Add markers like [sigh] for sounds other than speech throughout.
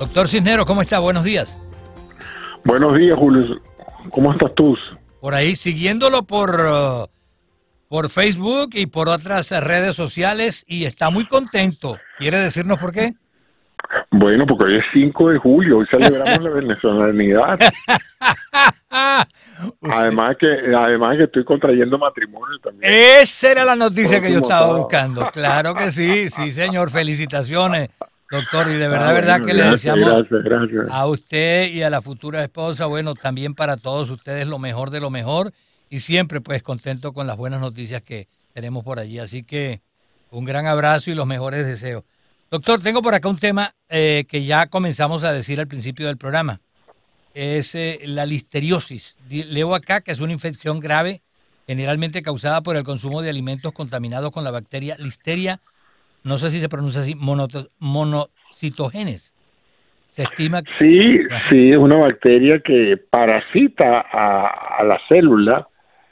Doctor Cisnero, ¿cómo está? Buenos días. Buenos días, Julio. ¿Cómo estás tú? Por ahí, siguiéndolo por, uh, por Facebook y por otras redes sociales y está muy contento. ¿Quiere decirnos por qué? Bueno, porque hoy es 5 de julio, hoy celebramos la [laughs] venezolanidad. [laughs] además que además que estoy contrayendo matrimonio también. Esa era la noticia que yo estaba buscando. Claro que sí, sí, señor. Felicitaciones. Doctor, y de verdad, de verdad que le deseamos a usted y a la futura esposa, bueno, también para todos ustedes lo mejor de lo mejor y siempre pues contento con las buenas noticias que tenemos por allí. Así que un gran abrazo y los mejores deseos. Doctor, tengo por acá un tema eh, que ya comenzamos a decir al principio del programa. Es eh, la listeriosis. Leo acá que es una infección grave generalmente causada por el consumo de alimentos contaminados con la bacteria Listeria no sé si se pronuncia así, monocitogenes. Se estima que... Sí, sí, es una bacteria que parasita a, la célula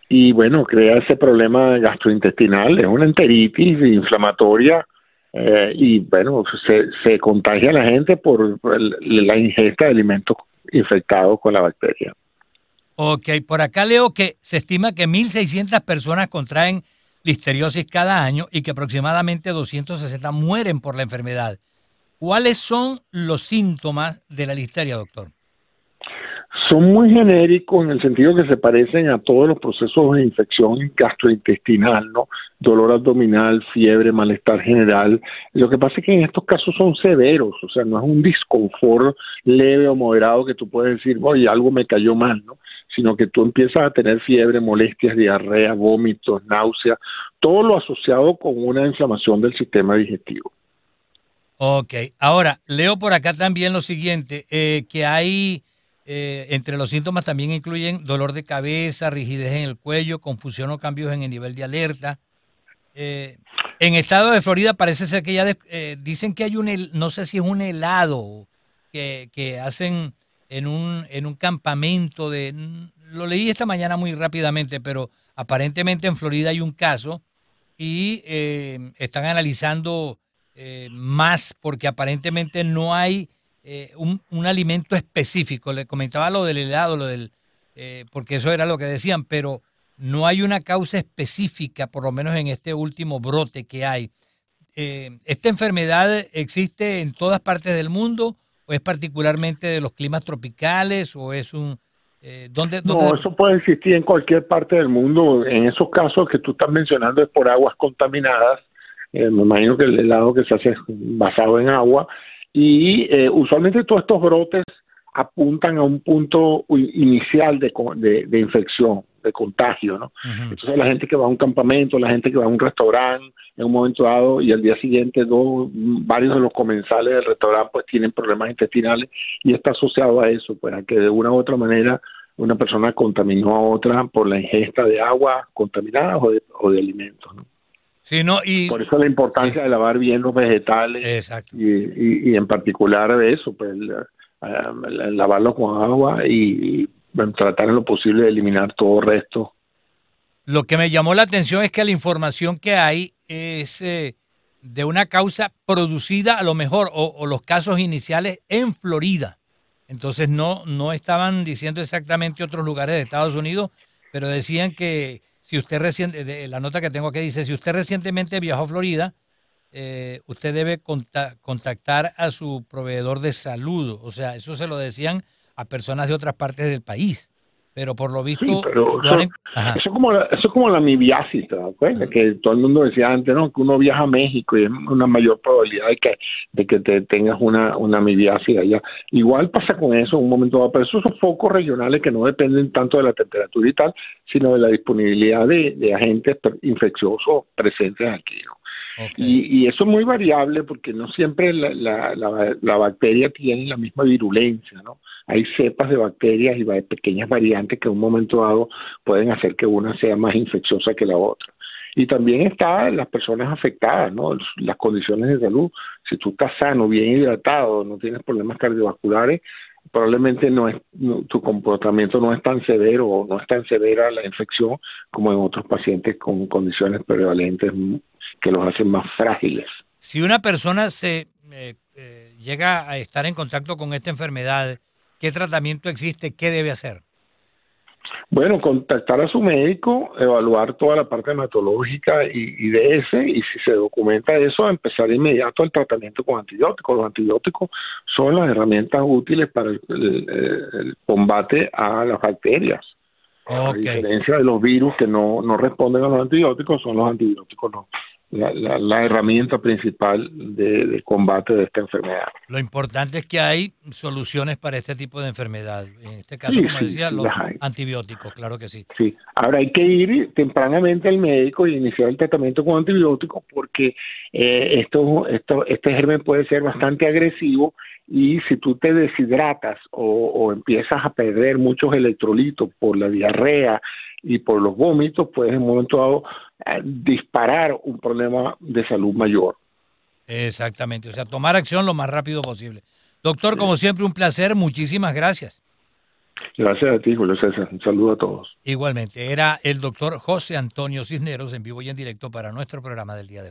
y bueno, crea ese problema gastrointestinal, es una enteritis inflamatoria eh, y bueno, se, se contagia a la gente por la ingesta de alimentos infectados con la bacteria. Ok, por acá leo que se estima que 1.600 personas contraen listeriosis cada año y que aproximadamente 260 mueren por la enfermedad. ¿Cuáles son los síntomas de la listeria, doctor? Son muy genéricos en el sentido que se parecen a todos los procesos de infección gastrointestinal, ¿no? Dolor abdominal, fiebre, malestar general. Lo que pasa es que en estos casos son severos, o sea, no es un disconfort leve o moderado que tú puedes decir, oye, algo me cayó mal, ¿no? sino que tú empiezas a tener fiebre, molestias, diarrea, vómitos, náuseas, todo lo asociado con una inflamación del sistema digestivo. Ok, ahora leo por acá también lo siguiente, eh, que hay, eh, entre los síntomas también incluyen dolor de cabeza, rigidez en el cuello, confusión o cambios en el nivel de alerta. Eh, en estado de Florida parece ser que ya dicen que hay un, no sé si es un helado que, que hacen en un, en un campamento de... Lo leí esta mañana muy rápidamente, pero aparentemente en Florida hay un caso y eh, están analizando eh, más porque aparentemente no hay eh, un, alimento específico. Le comentaba lo del helado, lo del, porque eso era lo que decían, pero no hay una causa específica, por lo menos en este último brote que hay. ¿Esta enfermedad existe en todas partes del mundo o es particularmente de los climas tropicales o es un... Eh, ¿dónde, No, eso puede existir en cualquier parte del mundo. En esos casos que tú estás mencionando es por aguas contaminadas. Eh, me imagino que el helado que se hace basado en agua. Y eh, usualmente todos estos brotes apuntan a un punto inicial de, de infección de contagio, ¿no? Entonces la gente que va a un campamento, la gente que va a un restaurante en un momento dado y al día siguiente dos, varios de los comensales del restaurante pues tienen problemas intestinales y está asociado a eso, pues a que de una u otra manera una persona contaminó a otra por la ingesta de agua contaminada o de, o de alimentos, ¿no? Sí, no, y, por eso la importancia de lavar bien los vegetales y, y, en particular de eso, pues lavarlos con agua y tratar en lo posible de eliminar todo resto. Lo que me llamó la atención es que la información que hay es eh, de una causa producida a lo mejor, o, los casos iniciales en Florida. Entonces no, no estaban diciendo exactamente otros lugares de Estados Unidos, pero decían que si usted reciente, la nota que tengo aquí dice, si usted recientemente viajó a Florida, eh, usted debe contactar a su proveedor de salud. O sea, eso se lo decían a personas de otras partes del país. Pero por lo visto... eso, es como la, eso como la mibiasis, ¿te Que todo el mundo decía antes, ¿no? Que uno viaja a México y es una mayor probabilidad de que, de que te tengas una, una mibiasis allá. Igual pasa con eso en un momento dado, pero esos son focos regionales que no dependen tanto de la temperatura y tal, sino de la disponibilidad de, de agentes infecciosos presentes aquí, ¿no? Y, eso es muy variable porque no siempre la, bacteria tiene la misma virulencia, ¿no? Hay cepas de bacterias y pequeñas variantes que en un momento dado pueden hacer que una sea más infecciosa que la otra. Y también están las personas afectadas, ¿no? Las condiciones de salud. Si tú estás sano, bien hidratado, no tienes problemas cardiovasculares, probablemente no es tu comportamiento no es tan severo o no es tan severa la infección como en otros pacientes con condiciones prevalentes que los hacen más frágiles. Si una persona se eh, eh, llega a estar en contacto con esta enfermedad, ¿qué tratamiento existe? ¿Qué debe hacer? Bueno, contactar a su médico, evaluar toda la parte hematológica y, de ese, y si se documenta eso, empezar inmediato el tratamiento con antibióticos. Los antibióticos son las herramientas útiles para el, combate a las bacterias. A diferencia de los virus que no, no responden a los antibióticos, son los antibióticos no, la, herramienta principal de, combate de esta enfermedad. Lo importante es que hay soluciones para este tipo de enfermedad. En este caso, como decía, los antibióticos, claro que sí. Sí, ahora hay que ir tempranamente al médico y iniciar el tratamiento con antibióticos porque eh, esto, esto, este germen puede ser bastante agresivo y si tú te deshidratas o, o empiezas a perder muchos electrolitos por la diarrea, y por los vómitos puedes en un momento dado disparar un problema de salud mayor. Exactamente, o sea, tomar acción lo más rápido posible. Doctor, como siempre, un placer, muchísimas gracias. Gracias a ti, Julio César. Un saludo a todos. Igualmente, era el doctor José Antonio Cisneros en vivo y en directo para nuestro programa del día de hoy.